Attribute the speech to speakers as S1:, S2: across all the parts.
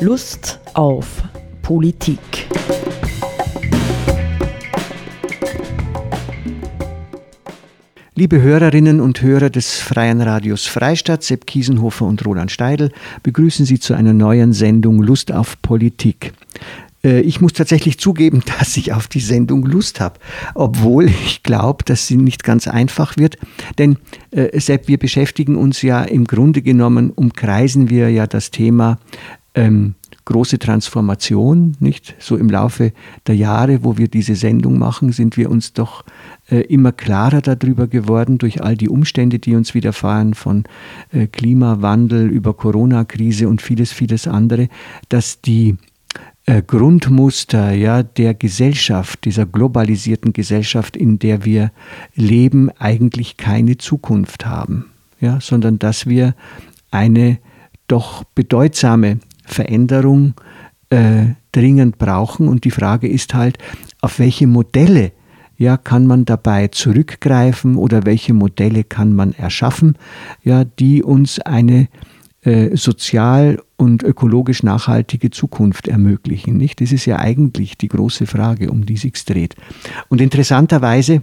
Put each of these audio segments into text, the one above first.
S1: Lust auf Politik.
S2: Liebe Hörerinnen und Hörer des Freien Radios Freistadt, Sepp Kiesenhofer und Roland Steidl begrüßen Sie zu einer neuen Sendung Lust auf Politik. Äh, ich muss tatsächlich zugeben, dass ich auf die Sendung Lust habe, obwohl ich glaube, dass sie nicht ganz einfach wird. Denn äh, Sepp, wir beschäftigen uns ja im Grunde genommen, umkreisen wir ja das Thema ähm, große Transformation, nicht? So im Laufe der Jahre, wo wir diese Sendung machen, sind wir uns doch äh, immer klarer darüber geworden durch all die Umstände, die uns widerfahren, von äh, Klimawandel über Corona-Krise und vieles, vieles andere, dass die äh, Grundmuster ja, der Gesellschaft, dieser globalisierten Gesellschaft, in der wir leben, eigentlich keine Zukunft haben, ja, sondern dass wir eine doch bedeutsame Veränderung äh, dringend brauchen. Und die Frage ist halt, auf welche Modelle ja, kann man dabei zurückgreifen oder welche Modelle kann man erschaffen, ja, die uns eine äh, sozial und ökologisch nachhaltige Zukunft ermöglichen. Nicht? Das ist ja eigentlich die große Frage, um die sich dreht. Und interessanterweise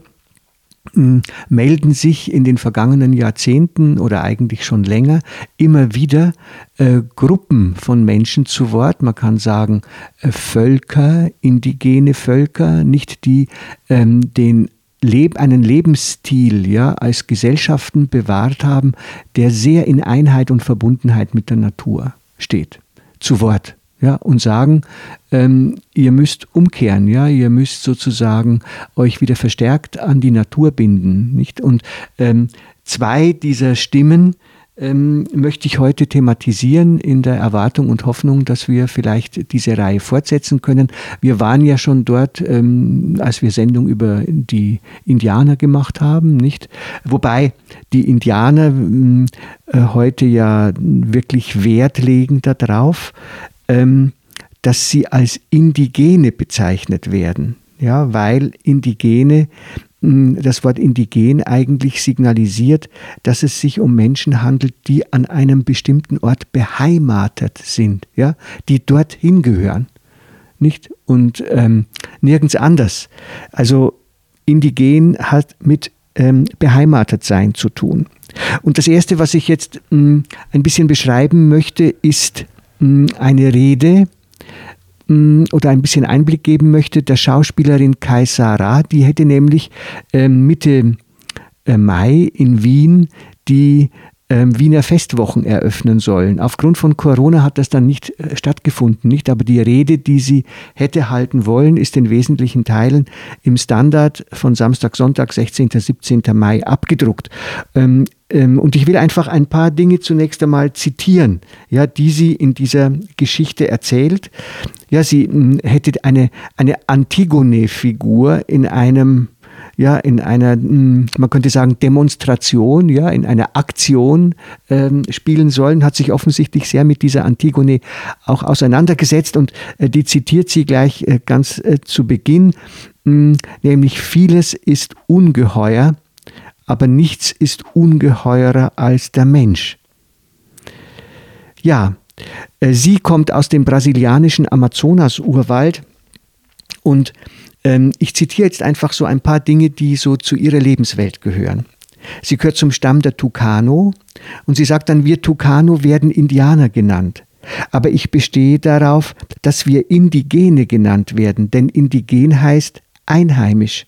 S2: melden sich in den vergangenen Jahrzehnten oder eigentlich schon länger immer wieder äh, Gruppen von Menschen zu Wort. Man kann sagen äh, Völker, indigene Völker, nicht die ähm, den Leb einen Lebensstil ja, als Gesellschaften bewahrt haben, der sehr in Einheit und Verbundenheit mit der Natur steht. Zu Wort. Ja, und sagen, ähm, ihr müsst umkehren, ja, ihr müsst sozusagen euch wieder verstärkt an die Natur binden, nicht? Und ähm, zwei dieser Stimmen ähm, möchte ich heute thematisieren in der Erwartung und Hoffnung, dass wir vielleicht diese Reihe fortsetzen können. Wir waren ja schon dort, ähm, als wir Sendung über die Indianer gemacht haben, nicht? Wobei die Indianer äh, heute ja wirklich Wert legen darauf, ähm, dass sie als Indigene bezeichnet werden. Ja, weil Indigene das Wort indigen eigentlich signalisiert, dass es sich um Menschen handelt, die an einem bestimmten Ort beheimatet sind, ja, die dorthin gehören, nicht und ähm, nirgends anders. Also indigen hat mit ähm, beheimatet sein zu tun. Und das erste, was ich jetzt mh, hm, ein bisschen beschreiben möchte, ist hm, eine Rede Mm, oder ein bisschen Einblick geben möchte, der Schauspielerin Kai Sarah, die hätte nämlich ähm, Mitte äh, Mai in Wien die ähm, Wiener Festwochen eröffnen sollen. Aufgrund von Corona hat das dann nicht äh, stattgefunden, nicht? Aber die Rede, die sie hätte halten wollen, ist in wesentlichen Teilen im Standard von Samstag, Sonntag, 16. 17. Mai abgedruckt. Ähm, ähm, und ich will einfach ein paar Dinge zunächst einmal zitieren, ja, die sie in dieser Geschichte erzählt. Ja, sie mh, hätte eine, eine Antigone-Figur in einem ja, in einer, hm, man könnte sagen, Demonstration, ja, in einer Aktion ähm, spielen sollen, hat sich offensichtlich sehr mit dieser Antigone auch auseinandergesetzt und äh, die zitiert sie gleich äh, ganz äh, zu Beginn, mh, hm, nämlich vieles ist ungeheuer, aber nichts ist ungeheurer als der Mensch. Ja, äh, sie kommt aus dem brasilianischen Amazonas-Urwald und ich zitiere jetzt einfach so ein paar Dinge, die so zu ihrer Lebenswelt gehören. Sie gehört zum Stamm der Tucano und sie sagt dann, wir Tucano werden Indianer genannt. Aber ich bestehe darauf, dass wir Indigene genannt werden, denn indigen heißt einheimisch.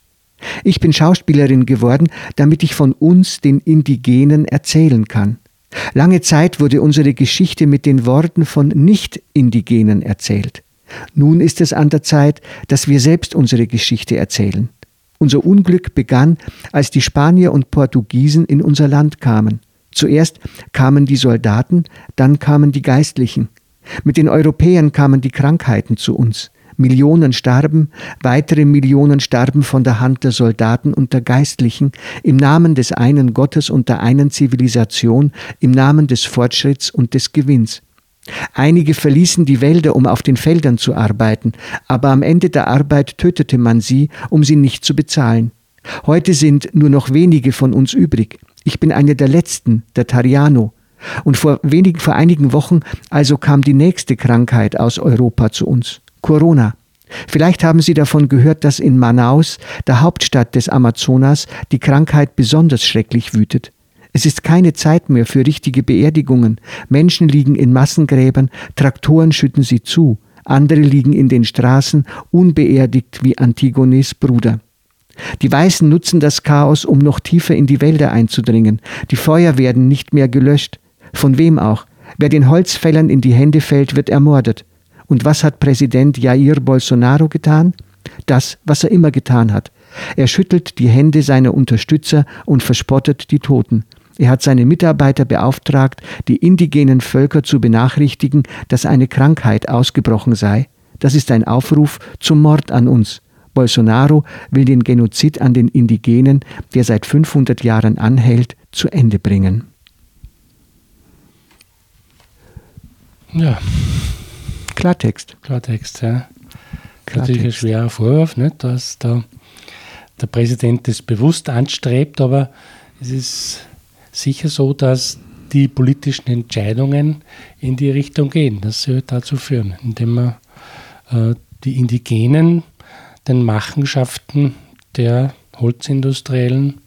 S2: Ich bin Schauspielerin geworden, damit ich von uns, den Indigenen, erzählen kann. Lange Zeit wurde unsere Geschichte mit den Worten von Nicht-Indigenen erzählt. Nun ist es an der Zeit, dass wir selbst unsere Geschichte erzählen. Unser Unglück begann, als die Spanier und Portugiesen in unser Land kamen. Zuerst kamen die Soldaten, dann kamen die Geistlichen. Mit den Europäern kamen die Krankheiten zu uns. Millionen starben, weitere Millionen starben von der Hand der Soldaten und der Geistlichen, im Namen des einen Gottes und der einen Zivilisation, im Namen des Fortschritts und des Gewinns. Einige verließen die Wälder, um auf den Feldern zu arbeiten, aber am Ende der Arbeit tötete man sie, um sie nicht zu bezahlen. Heute sind nur noch wenige von uns übrig. Ich bin einer der letzten, der Tariano. Und vor wenigen, vor einigen Wochen also kam die nächste Krankheit aus Europa zu uns. Corona. Vielleicht haben Sie davon gehört, dass in Manaus, der Hauptstadt des Amazonas, die Krankheit besonders schrecklich wütet. Es ist keine Zeit mehr für richtige Beerdigungen. Menschen liegen in Massengräbern, Traktoren schütten sie zu, andere liegen in den Straßen, unbeerdigt wie Antigones Bruder. Die Weißen nutzen das Chaos, um noch tiefer in die Wälder einzudringen. Die Feuer werden nicht mehr gelöscht. Von wem auch? Wer den Holzfällern in die Hände fällt, wird ermordet. Und was hat Präsident Jair Bolsonaro getan? Das, was er immer getan hat. Er schüttelt die Hände seiner Unterstützer und verspottet die Toten. Er hat seine Mitarbeiter beauftragt, die indigenen Völker zu benachrichtigen, dass eine Krankheit ausgebrochen sei. Das ist ein Aufruf zum Mord an uns. Bolsonaro will den Genozid an den Indigenen, der seit 500 Jahren anhält, zu Ende bringen.
S3: Ja.
S2: Klartext.
S3: Klartext, ja. Klartext. Natürlich ein schwerer Vorwurf, nicht, dass da der Präsident das bewusst anstrebt, aber es ist sicher so, dass die politischen Entscheidungen in die Richtung gehen, dass sie dazu führen, indem man äh, die Indigenen den Machenschaften der Holzindustriellen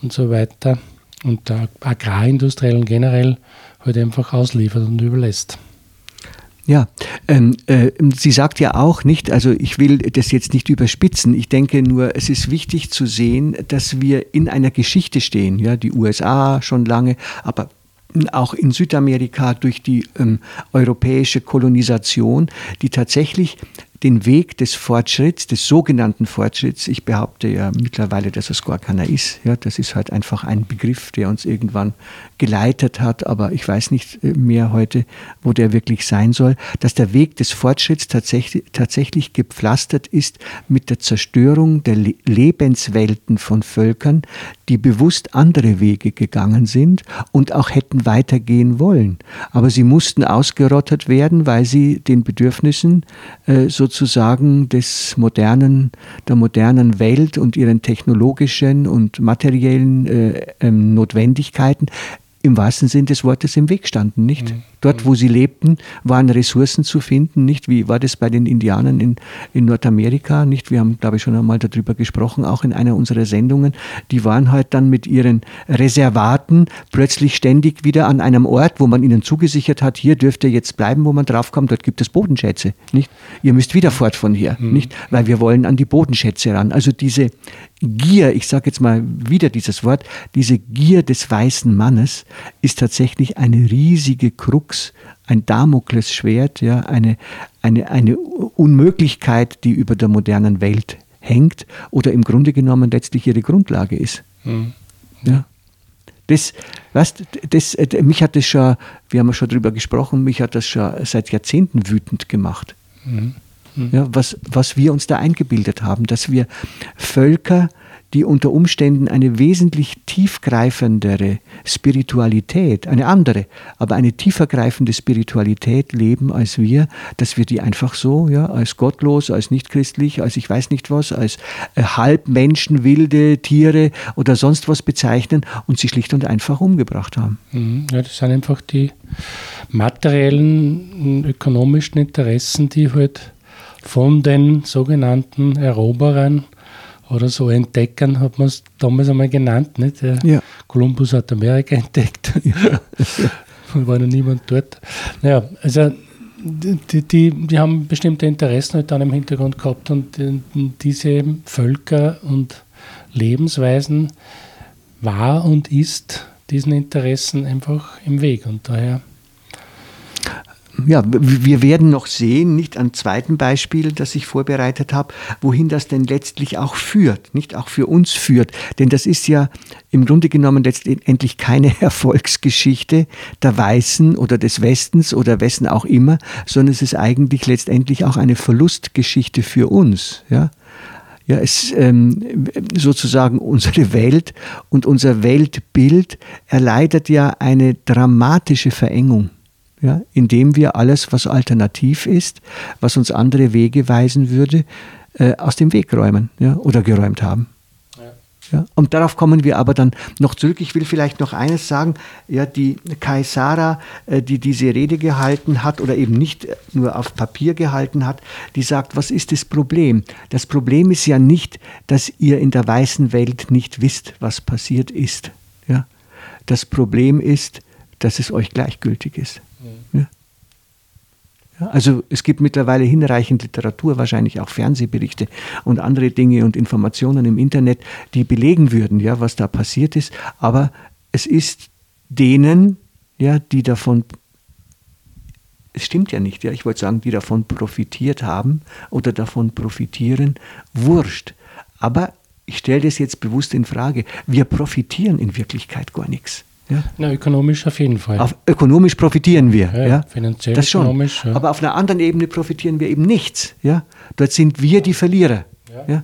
S3: und so weiter und der Agrarindustriellen generell halt einfach ausliefert und überlässt.
S2: Ja, ähm, äh, sie sagt ja auch nicht, also ich will das jetzt nicht überspitzen, ich denke nur, es ist wichtig zu sehen, dass wir in einer Geschichte stehen, ja, die USA schon lange, aber auch in Südamerika durch die ähm, europäische Kolonisation, die tatsächlich den Weg des Fortschritts, des sogenannten Fortschritts, ich behaupte ja mittlerweile, dass es gar keiner ist. Ja, das ist halt einfach ein Begriff, der uns irgendwann geleitet hat, aber ich weiß nicht äh, mehr heute, wo der wirklich sein soll, dass der Weg des Fortschritts tatsächlich, tatsächlich gepflastert ist mit der Zerstörung der Lebenswelten von Völkern, die bewusst andere Wege gegangen sind und auch hätten weitergehen wollen. Aber sie mussten ausgerottet werden, weil sie den Bedürfnissen äh, sozusagen des modernen, der modernen Welt und ihren technologischen und materiellen äh, ähm, Notwendigkeiten im wahrsten Sinn des Wortes im Weg standen, nicht? Mhm. Dort, wo sie lebten, waren Ressourcen zu finden, nicht? Wie war das bei den Indianern in, in Nordamerika, nicht? Wir haben, glaube ich, schon einmal darüber gesprochen, auch in einer unserer Sendungen. Die waren halt dann mit ihren Reservaten plötzlich ständig wieder an einem Ort, wo man ihnen zugesichert hat, hier dürft ihr jetzt bleiben, wo man draufkommt, dort gibt es Bodenschätze, nicht? Ihr müsst wieder fort von hier, mhm. nicht? Weil wir wollen an die Bodenschätze ran. Also diese Gier, ich sage jetzt mal wieder dieses Wort, diese Gier des weißen Mannes ist tatsächlich eine riesige Krux, ein Damoklesschwert, ja, eine, eine, eine Unmöglichkeit, die über der modernen Welt hängt oder im Grunde genommen letztlich ihre Grundlage ist. Mhm. Ja. Das, was, das, mich hat das schon, wir haben ja schon darüber gesprochen, mich hat das schon seit Jahrzehnten wütend gemacht. Mhm. Ja, was, was wir uns da eingebildet haben, dass wir Völker, die unter Umständen eine wesentlich tiefgreifendere Spiritualität, eine andere, aber eine tiefergreifende Spiritualität leben als wir, dass wir die einfach so, ja, als gottlos, als nichtchristlich, als ich weiß nicht was, als äh, Halbmenschen, wilde Tiere oder sonst was bezeichnen und sie schlicht und einfach umgebracht haben.
S3: Mhm. Ja, das sind einfach die materiellen, ökonomischen Interessen, die halt von den sogenannten Eroberern oder so Entdeckern, hat man es damals einmal genannt. Nicht? Der ja. Kolumbus hat Amerika entdeckt. Ja. war noch niemand dort. Naja, also die, die, die haben bestimmte Interessen halt dann im Hintergrund gehabt und diese Völker und Lebensweisen war und ist diesen Interessen einfach im Weg und daher
S2: ja, wir werden noch sehen, nicht an zweiten Beispiel, das ich vorbereitet habe, wohin das denn letztlich auch führt, nicht auch für uns führt. Denn das ist ja im Grunde genommen letztendlich keine Erfolgsgeschichte der Weißen oder des Westens oder wessen auch immer, sondern es ist eigentlich letztendlich auch eine Verlustgeschichte für uns. Ja? Ja, es ähm, sozusagen unsere Welt und unser Weltbild erleidet ja eine dramatische Verengung ja, indem wir alles, was alternativ ist, was uns andere Wege weisen würde, äh, aus dem Weg räumen ja, oder geräumt haben. Ja, und darauf kommen wir aber dann noch zurück. Ich will vielleicht noch eines sagen. Ja, die Kaisara, äh, die diese Rede gehalten hat oder eben nicht nur auf Papier gehalten hat, die sagt, was ist das Problem? Das Problem ist ja nicht, dass ihr in der weißen Welt nicht wisst, was passiert ist. Ja? Das Problem ist, dass es euch gleichgültig ist. Mhm. Ja? Also es gibt mittlerweile hinreichend Literatur, wahrscheinlich auch Fernsehberichte und andere Dinge und Informationen im Internet, die belegen würden, ja, was da passiert ist. Aber es ist denen, ja, die davon es stimmt ja nicht, ja, ich wollte sagen, die davon profitiert haben oder davon profitieren, wurscht. Aber ich stelle das jetzt bewusst in Frage. Wir profitieren in Wirklichkeit gar nichts.
S3: Ja? Na, ökonomisch auf jeden Fall.
S2: Auf, ökonomisch profitieren wir. Ja, ja?
S3: Finanziell,
S2: das schon. ökonomisch. Ja. Aber auf einer anderen Ebene profitieren wir eben nichts. Ja? Dort sind wir die Verlierer. Ja.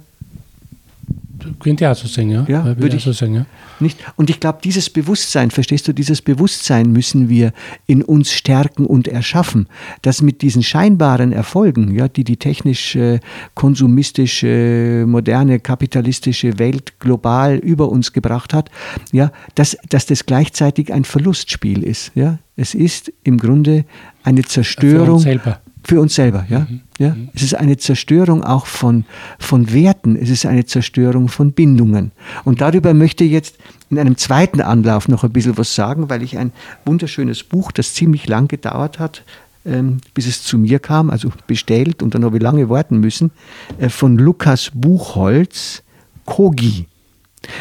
S3: Könnte ja so sein, ja.
S2: Ja, würde ich so sagen, ja. Nicht? Und ich glaube, dieses Bewusstsein, verstehst du, dieses Bewusstsein müssen wir in uns stärken und erschaffen, dass mit diesen scheinbaren Erfolgen, ja, die die technisch, konsumistische, moderne, kapitalistische Welt global über uns gebracht hat, ja, dass, dass das gleichzeitig ein Verlustspiel ist. Ja. Es ist im Grunde eine Zerstörung. Für uns selber. Für uns selber, ja. Mhm. Ja? Mhm. Es ist eine Zerstörung auch von, von Werten, es ist eine Zerstörung von Bindungen. Und darüber möchte ich jetzt in einem zweiten Anlauf noch ein bisschen was sagen, weil ich ein wunderschönes Buch, das ziemlich lang gedauert hat, ähm, bis es zu mir kam, also bestellt und dann habe ich lange warten müssen, äh, von Lukas Buchholz, Kogi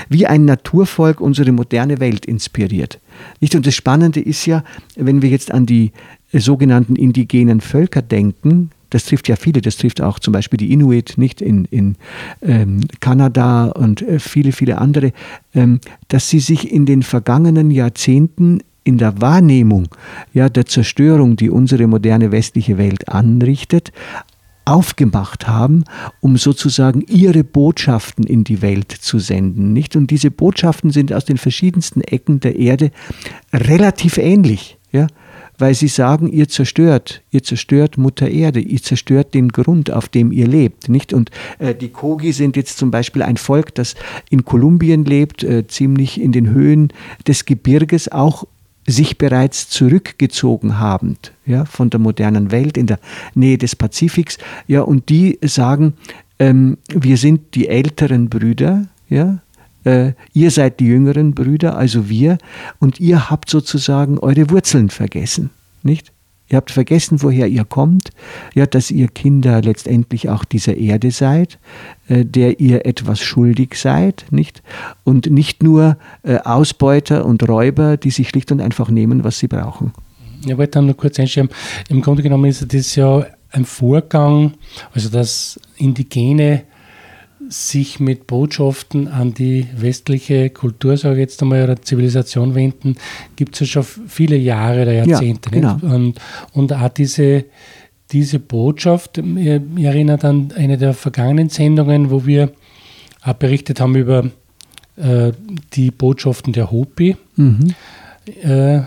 S2: wie ein Naturvolk unsere moderne Welt inspiriert. Nicht? Und das Spannende ist ja, wenn wir jetzt an die äh, sogenannten indigenen Völker denken, das trifft ja viele, das trifft auch zum Beispiel die Inuit, nicht in, in ähm, Kanada und äh, viele, viele andere, ähm, dass sie sich in den vergangenen Jahrzehnten in der Wahrnehmung ja, der Zerstörung, die unsere moderne westliche Welt anrichtet, aufgemacht haben, um sozusagen ihre Botschaften in die Welt zu senden, nicht? Und diese Botschaften sind aus den verschiedensten Ecken der Erde relativ ähnlich, ja? Weil sie sagen, ihr zerstört, ihr zerstört Mutter Erde, ihr zerstört den Grund, auf dem ihr lebt, nicht? Und äh, die Kogi sind jetzt zum Beispiel ein Volk, das in Kolumbien lebt, äh, ziemlich in den Höhen des Gebirges, auch sich bereits zurückgezogen habend ja, von der modernen Welt in der Nähe des Pazifiks. Ja, und die sagen, ähm, wir sind die älteren Brüder, ja, äh, ihr seid die jüngeren Brüder, also wir, und ihr habt sozusagen eure Wurzeln vergessen, nicht? Ihr habt vergessen, woher ihr kommt, ja, dass ihr Kinder letztendlich auch dieser Erde seid, äh, der ihr etwas schuldig seid, nicht? Und nicht nur äh, Ausbeuter und Räuber, die sich schlicht und einfach nehmen, was sie brauchen.
S3: Ich wollte nur kurz einschieben. Im Grunde genommen ist das ja ein Vorgang, also dass Indigene sich mit Botschaften an die westliche Kultur, sage ich jetzt einmal, oder Zivilisation wenden, gibt es ja schon viele Jahre oder Jahrzehnte. Ja, genau. und, und auch diese, diese Botschaft, ich erinnere an eine der vergangenen Sendungen, wo wir auch berichtet haben über äh, die Botschaften der Hopi. Mhm. Äh,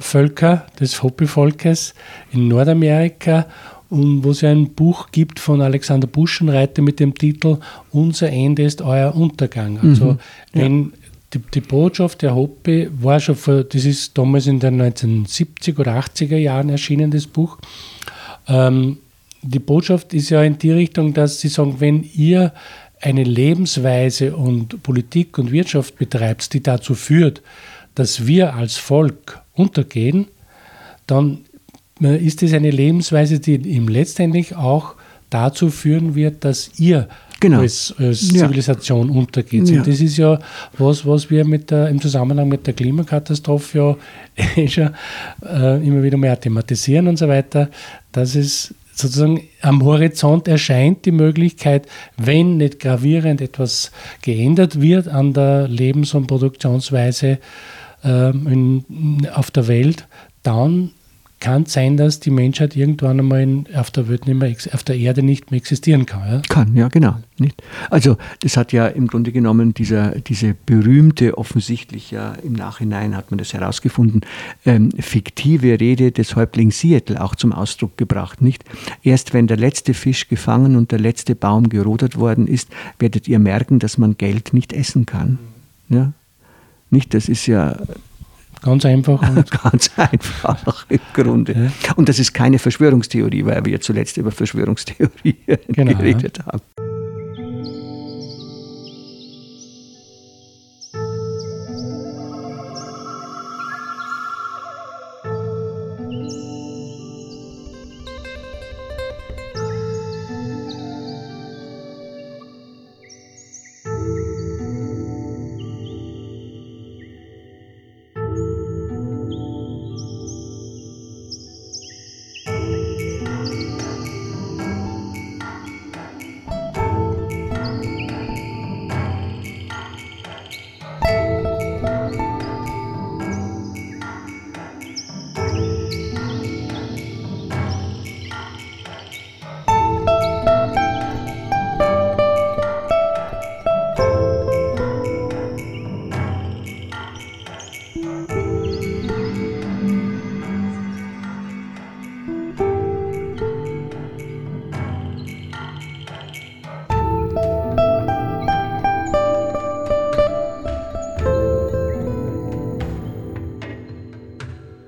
S3: Völker des Hopi-Volkes in Nordamerika wo es ein Buch gibt von Alexander Buschenreiter mit dem Titel Unser Ende ist euer Untergang. Also mhm. wenn die, die, Botschaft der Hoppe war schon vor, das ist damals in den 1970er oder 80er Jahren erschienen, das Buch. Ähm, die Botschaft ist ja in die Richtung, dass sie sagen, wenn ihr eine Lebensweise und Politik und Wirtschaft betreibt, die dazu führt, dass wir als Volk untergehen, dann ist es eine Lebensweise, die ihm letztendlich auch dazu führen wird, dass ihr genau. als, als Zivilisation ja. untergeht. Ja. Und das ist ja was, was wir mit der, im Zusammenhang mit der Klimakatastrophe ja eh schon äh, immer wieder mehr thematisieren und so weiter, dass es sozusagen am Horizont erscheint die Möglichkeit, wenn nicht gravierend etwas geändert wird an der Lebens- und Produktionsweise äh, in, auf der Welt, dann kann sein, dass die Menschheit irgendwann einmal in, auf der Welt nicht mehr, auf der Erde nicht mehr existieren kann. Ja?
S2: Kann, ja, genau. Nicht? Also das hat ja im Grunde genommen dieser, diese berühmte, offensichtlich ja im Nachhinein hat man das herausgefunden, ähm, fiktive Rede des Häuptlings Seattle auch zum Ausdruck gebracht. Nicht? Erst wenn der letzte Fisch gefangen und der letzte Baum gerodet worden ist, werdet ihr merken, dass man Geld nicht essen kann. Ja? Nicht, das ist ja
S3: Ganz einfach.
S2: Ganz einfach im Grunde. Ja. Und das ist keine Verschwörungstheorie, weil wir zuletzt über Verschwörungstheorie genau, geredet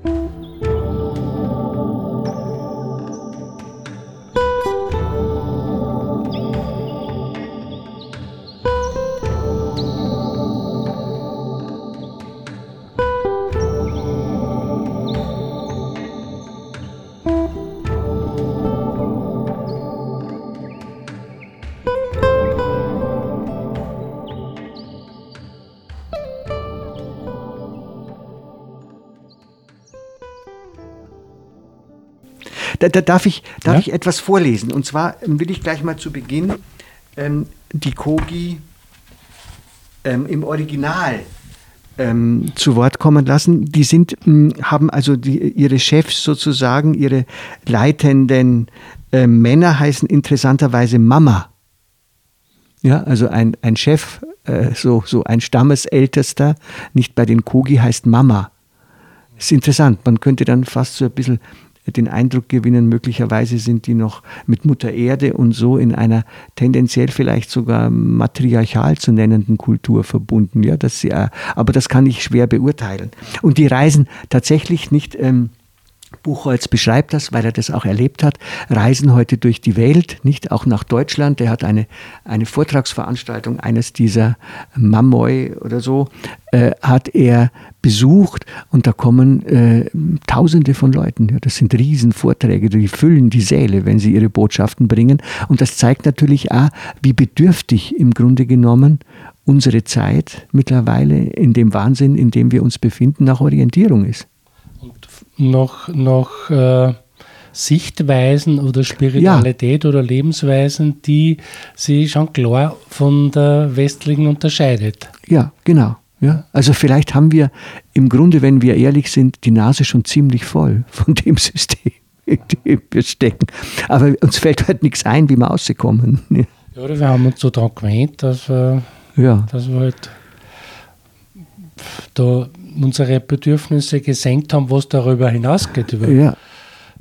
S2: ja. haben. Da, da darf, ich, darf ja? ich etwas vorlesen. Und zwar ähm, will ich gleich mal zu Beginn ähm, die Kogi ähm, im Original ähm, zu Wort kommen lassen. Die sind, mh, hm, haben also die, ihre Chefs sozusagen, ihre leitenden äh, Männer heißen interessanterweise Mama. Ja, also ein, ein Chef, äh, so, so ein Stammesältester, nicht bei den Kogi heißt Mama. Das ist interessant. Man könnte dann fast so ein bisschen den Eindruck gewinnen, möglicherweise sind die noch mit Mutter Erde und so in einer tendenziell vielleicht sogar matriarchal zu nennenden Kultur verbunden. Ja, dass sie, äh, aber das kann ich schwer beurteilen. Und die reisen tatsächlich nicht. Ähm, Buchholz beschreibt das, weil er das auch erlebt hat, reisen heute durch die Welt, nicht auch nach Deutschland. Er hat eine, eine Vortragsveranstaltung eines dieser Mamoi oder so, äh, hat er besucht und da kommen äh, Tausende von Leuten. Ja, das sind Riesenvorträge, die füllen die Säle, wenn sie ihre Botschaften bringen. Und das zeigt natürlich auch, wie bedürftig im Grunde genommen unsere Zeit mittlerweile in dem Wahnsinn, in dem wir uns befinden, nach Orientierung ist
S3: noch, noch äh, Sichtweisen oder Spiritualität ja. oder Lebensweisen, die sich schon klar von der westlichen unterscheidet.
S2: Ja, genau. Ja, also vielleicht haben wir im Grunde, wenn wir ehrlich sind, die Nase schon ziemlich voll von dem System, in dem wir stecken. Aber uns fällt halt nichts ein, wie wir rauskommen.
S3: Ja, oder wir haben uns so daran gewöhnt, dass wir, ja. dass wir halt da unsere Bedürfnisse gesenkt haben, was darüber hinausgeht, über, ja.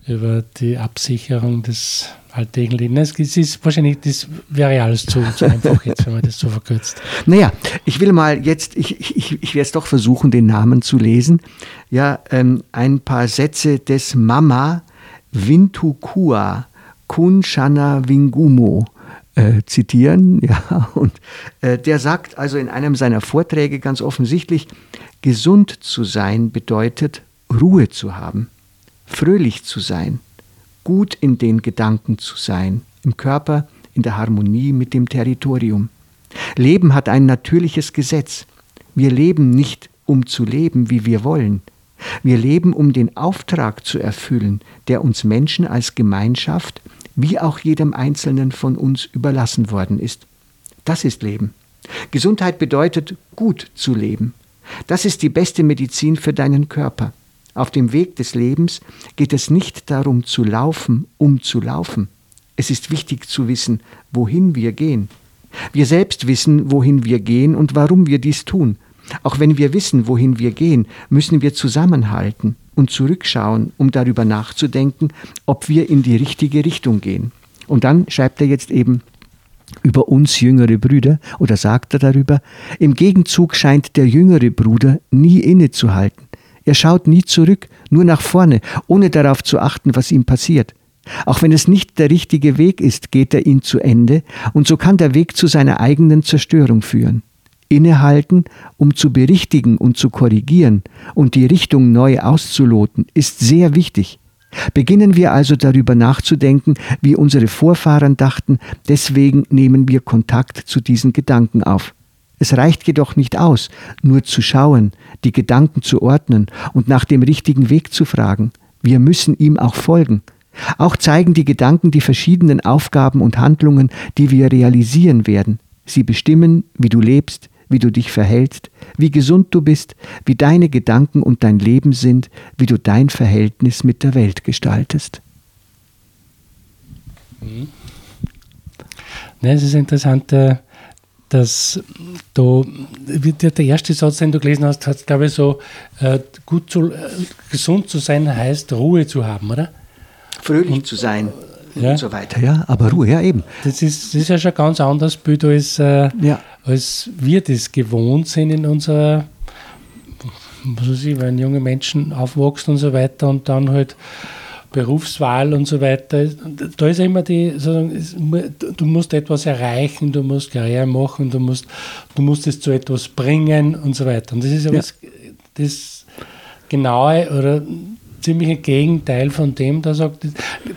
S3: über die Absicherung des alltäglichen Lebens. Es ist wahrscheinlich, das wäre alles zu, zu einfach jetzt, wenn man das so verkürzt.
S2: Naja, ich will mal jetzt, ich, ich, ich werde es doch versuchen, den Namen zu lesen. Ja, ähm, ein paar Sätze des Mama Vintukua Kunshana Wingumo äh, zitieren. Ja, und äh, der sagt also in einem seiner Vorträge ganz offensichtlich, gesund zu sein bedeutet Ruhe zu haben, fröhlich zu sein, gut in den Gedanken zu sein, im Körper in der Harmonie mit dem Territorium. Leben hat ein natürliches Gesetz. Wir leben nicht, um zu leben, wie wir wollen. Wir leben, um den Auftrag zu erfüllen, der uns Menschen als Gemeinschaft wie auch jedem Einzelnen von uns überlassen worden ist. Das ist Leben. Gesundheit bedeutet, gut zu leben. Das ist die beste Medizin für deinen Körper. Auf dem Weg des Lebens geht es nicht darum zu laufen, um zu laufen. Es ist wichtig zu wissen, wohin wir gehen. Wir selbst wissen, wohin wir gehen und warum wir dies tun. Auch wenn wir wissen, wohin wir gehen, müssen wir zusammenhalten und zurückschauen, um darüber nachzudenken, ob wir in die richtige Richtung gehen. Und dann schreibt er jetzt eben über uns jüngere Brüder oder sagt er darüber, im Gegenzug scheint der jüngere Bruder nie innezuhalten. Er schaut nie zurück, nur nach vorne, ohne darauf zu achten, was ihm passiert. Auch wenn es nicht der richtige Weg ist, geht er ihn zu Ende, und so kann der Weg zu seiner eigenen Zerstörung führen. Innehalten, um zu berichtigen und zu korrigieren und die Richtung neu auszuloten, ist sehr wichtig. Beginnen wir also darüber nachzudenken, wie unsere Vorfahren dachten, deswegen nehmen wir Kontakt zu diesen Gedanken auf. Es reicht jedoch nicht aus, nur zu schauen, die Gedanken zu ordnen und nach dem richtigen Weg zu fragen. Wir müssen ihm auch folgen. Auch zeigen die Gedanken die verschiedenen Aufgaben und Handlungen, die wir realisieren werden. Sie bestimmen, wie du lebst, wie du dich verhältst, wie gesund du bist, wie deine Gedanken und dein Leben sind, wie du dein Verhältnis mit der Welt gestaltest.
S3: Mhm. Ne, es ist interessant, äh, dass du, der erste Satz, den du gelesen hast, hat, glaube ich, so, äh, gut zu, äh, gesund zu sein heißt, Ruhe zu haben, oder?
S2: Fröhlich und, zu sein ja. und so weiter. Ja, aber Ruhe, ja eben.
S3: Das ist, das ist ja schon ein ganz anderes Bild, als, äh, ja. Als wir das gewohnt sind in unserer, was weiß ich, wenn junge Menschen aufwachsen und so weiter und dann halt Berufswahl und so weiter. Da ist immer die, du musst etwas erreichen, du musst Karriere machen, du musst, du musst es zu etwas bringen und so weiter. Und das ist ja, ja. das genaue oder ziemliche Gegenteil von dem, da sagt,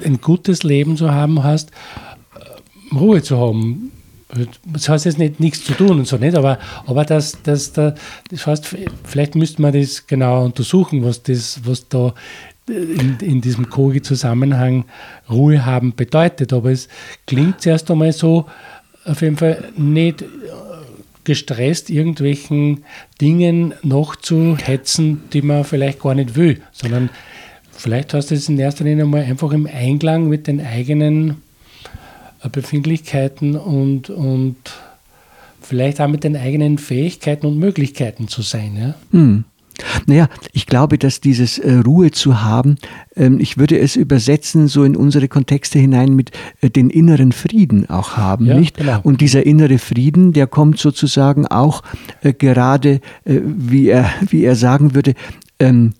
S3: ein gutes Leben zu haben hast, äh, Ruhe zu haben. Das heißt jetzt nicht nichts zu tun und so nicht, aber, aber das, das, das heißt, vielleicht müsste man das genau untersuchen, was, das, was da in, in diesem Kogi-Zusammenhang Ruhe haben bedeutet. Aber es klingt zuerst einmal so, auf jeden Fall nicht gestresst irgendwelchen Dingen noch zu hetzen, die man vielleicht gar nicht will, sondern Vielleicht hast du es in erster Linie mal einfach im Einklang mit den eigenen äh, Befindlichkeiten und, und vielleicht auch mit den eigenen Fähigkeiten und Möglichkeiten zu sein. Ja?
S2: Hm. Naja, ich glaube, dass dieses äh, Ruhe zu haben, ähm, ich würde es übersetzen so in unsere Kontexte hinein mit äh, den inneren Frieden auch haben, ja, nicht? Genau. Und dieser innere Frieden, der kommt sozusagen auch äh, gerade, äh, wie, er, wie er sagen würde, ähm,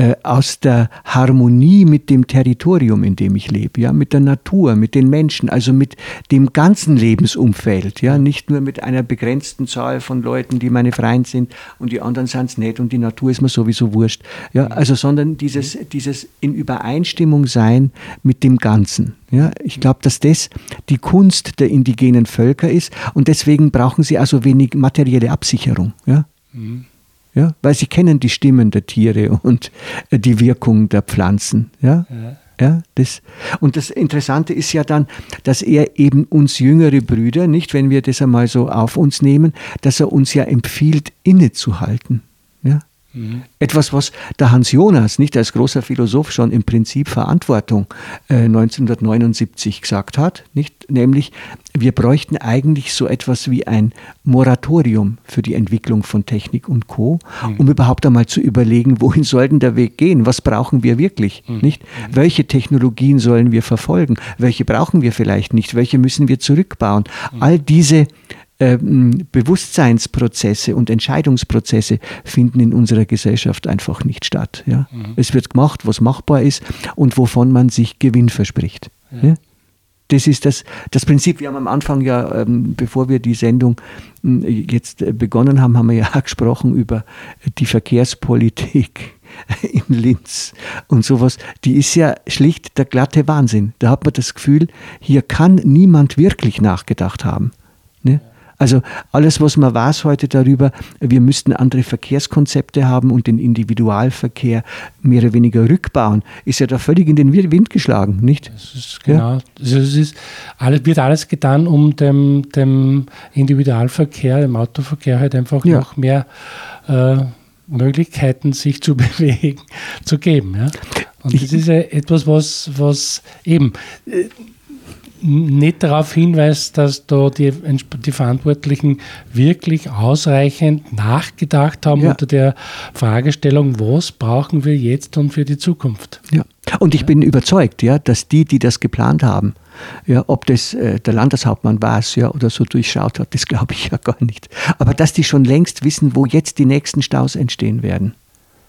S2: äh, aus der Harmonie mit dem Territorium, in dem ich lebe, ja, mit der Natur, mit den Menschen, also mit dem ganzen Lebensumfeld, ja, nicht nur mit einer begrenzten Zahl von Leuten, die meine Freunde sind und die anderen sind es nicht und die Natur ist mir sowieso wurscht, ja, also sondern dieses, dieses in Übereinstimmung sein mit dem Ganzen. Ja, ich glaube, dass das die Kunst der indigenen Völker ist und deswegen brauchen sie also wenig materielle Absicherung. Ja. Mhm. Ja, weil sie kennen die Stimmen der Tiere und äh, die Wirkung der Pflanzen. Ja? ja. Ja, das, und das Interessante ist ja dann, dass er eben uns jüngere Brüder, nicht, wenn wir das einmal so auf uns nehmen, dass er uns ja empfiehlt, innezuhalten. Ja? Mhm. Etwas, was der Hans Jonas, nicht als großer Philosoph, schon im Prinzip Verantwortung äh, 1979 gesagt hat, nicht? nämlich wir bräuchten eigentlich so etwas wie ein Moratorium für die Entwicklung von Technik und Co., mhm. um überhaupt einmal zu überlegen, wohin soll denn der Weg gehen? Was brauchen wir wirklich? Mhm. Nicht? Welche Technologien sollen wir verfolgen? Welche brauchen wir vielleicht nicht? Welche müssen wir zurückbauen? Mhm. All diese ähm, Bewusstseinsprozesse und Entscheidungsprozesse finden in unserer Gesellschaft einfach nicht statt. Ja? Mhm. Es wird gemacht, was machbar ist und wovon man sich Gewinn verspricht. Ja. Ja? Das ist das, das Prinzip. Wir haben am Anfang ja, ähm, bevor wir die Sendung äh, jetzt äh, begonnen haben, haben wir ja gesprochen über die Verkehrspolitik in Linz und sowas, die ist ja schlicht der glatte Wahnsinn. Da hat man das Gefühl, hier kann niemand wirklich nachgedacht haben. Also alles, was man weiß heute darüber, wir müssten andere Verkehrskonzepte haben und den Individualverkehr mehr oder weniger rückbauen, ist ja da völlig in den Wind geschlagen, nicht?
S3: Das ist genau. Ja? Also es ist, alles, wird alles getan, um dem, dem Individualverkehr, dem Autoverkehr halt einfach ja. noch mehr äh, Möglichkeiten, sich zu bewegen, zu geben. Ja? Und das ist ja etwas, was, was eben äh, nicht darauf hinweist, dass da die, die Verantwortlichen wirklich ausreichend nachgedacht haben ja. unter der Fragestellung, was brauchen wir jetzt und für die Zukunft.
S2: Ja. Und ich bin überzeugt, ja, dass die, die das geplant haben, ja, ob das äh, der Landeshauptmann war ja, oder so durchschaut hat, das glaube ich ja gar nicht. Aber dass die schon längst wissen, wo jetzt die nächsten Staus entstehen werden.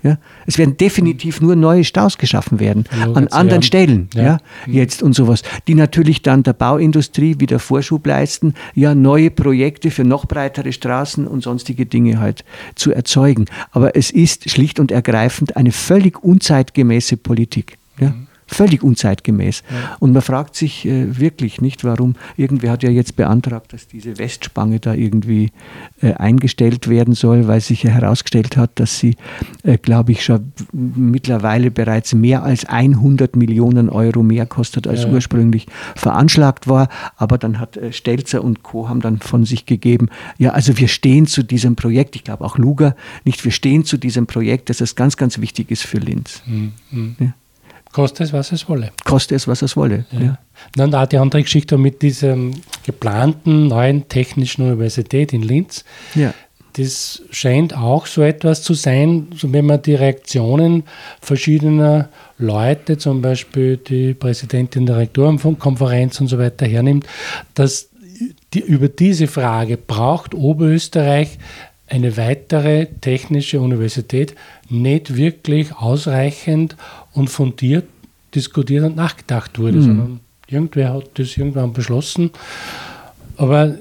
S2: Ja? Es werden definitiv nur neue Staus geschaffen werden ja, an anderen Stellen, ja. ja. Mhm. jetzt und sowas, die natürlich dann der Bauindustrie wieder Vorschub leisten, ja neue Projekte für noch breitere Straßen und sonstige Dinge halt zu erzeugen. Aber es ist schlicht und ergreifend eine völlig unzeitgemäße Politik. Ja? Mhm völlig unzeitgemäß. Ja. Und man fragt sich äh, wirklich nicht, warum. Irgendwer hat ja jetzt beantragt, dass diese Westspange da irgendwie äh, eingestellt werden soll, weil sich ja herausgestellt hat, dass sie, äh, glaube ich, schon mittlerweile bereits mehr als 100 Millionen Euro mehr kostet, als ja. ursprünglich veranschlagt war. Aber dann hat äh, Stelzer und Co. haben dann von sich gegeben, ja, also wir stehen zu diesem Projekt, ich glaube auch Luger, nicht, wir stehen zu diesem Projekt, dass es ganz, ganz wichtig ist für Linz. Mhm.
S3: Ja. Koste es, was es wolle.
S2: Koste es, was es wolle. Ja. ja.
S3: Dann auch die andere Geschichte mit dieser geplanten neuen Technischen Universität in Linz. Ja. Das scheint auch so etwas zu sein, so wenn man die Reaktionen verschiedener Leute, zum Beispiel die Präsidentin der Rektorenkonferenz und so weiter hernimmt, dass die, über diese Frage braucht Oberösterreich eine weitere technische Universität nicht wirklich ausreichend und fundiert diskutiert und nachgedacht wurde, mhm. sondern irgendwer hat das irgendwann beschlossen. Aber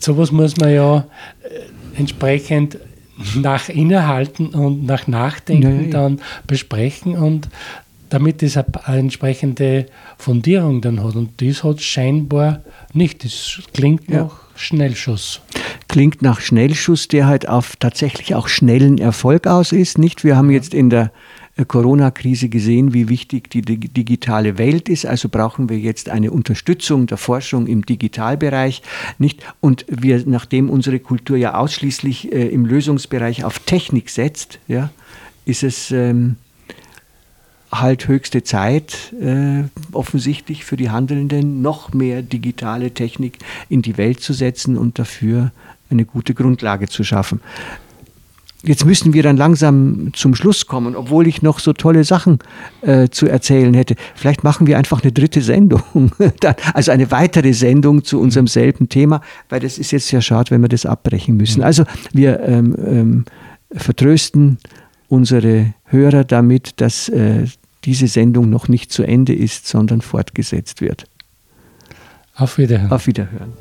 S3: sowas muss man ja äh, entsprechend nach Innehalten und nach Nachdenken ja. dann besprechen und damit es eine entsprechende Fundierung dann hat. Und das hat scheinbar nicht. Das klingt ja. nach Schnellschuss.
S2: Klingt nach Schnellschuss, der halt auf tatsächlich auch schnellen Erfolg aus ist. Nicht? Wir haben jetzt in der äh, Corona-Krise gesehen, wie wichtig die digitale Welt ist. Also brauchen wir jetzt eine Unterstützung der Forschung im Digitalbereich. Nicht? Und wir, nachdem unsere Kultur ja ausschließlich äh, im Lösungsbereich auf Technik setzt, ja, ist es ähm, halt höchste Zeit, äh, offensichtlich für die Handelnden noch mehr digitale Technik in die Welt zu setzen und dafür eine gute Grundlage zu schaffen. Jetzt müssen wir dann langsam zum Schluss kommen, obwohl ich noch so tolle Sachen äh, zu erzählen hätte. Vielleicht machen wir einfach eine dritte Sendung, also eine weitere Sendung zu unserem selben Thema, weil das ist jetzt sehr schade, wenn wir das abbrechen müssen. Mhm. Also wir ähm, ähm, vertrösten unsere Hörer damit, dass äh, diese Sendung noch nicht zu Ende ist, sondern fortgesetzt wird.
S3: Auf Wiederhören.
S2: Auf Wiederhören.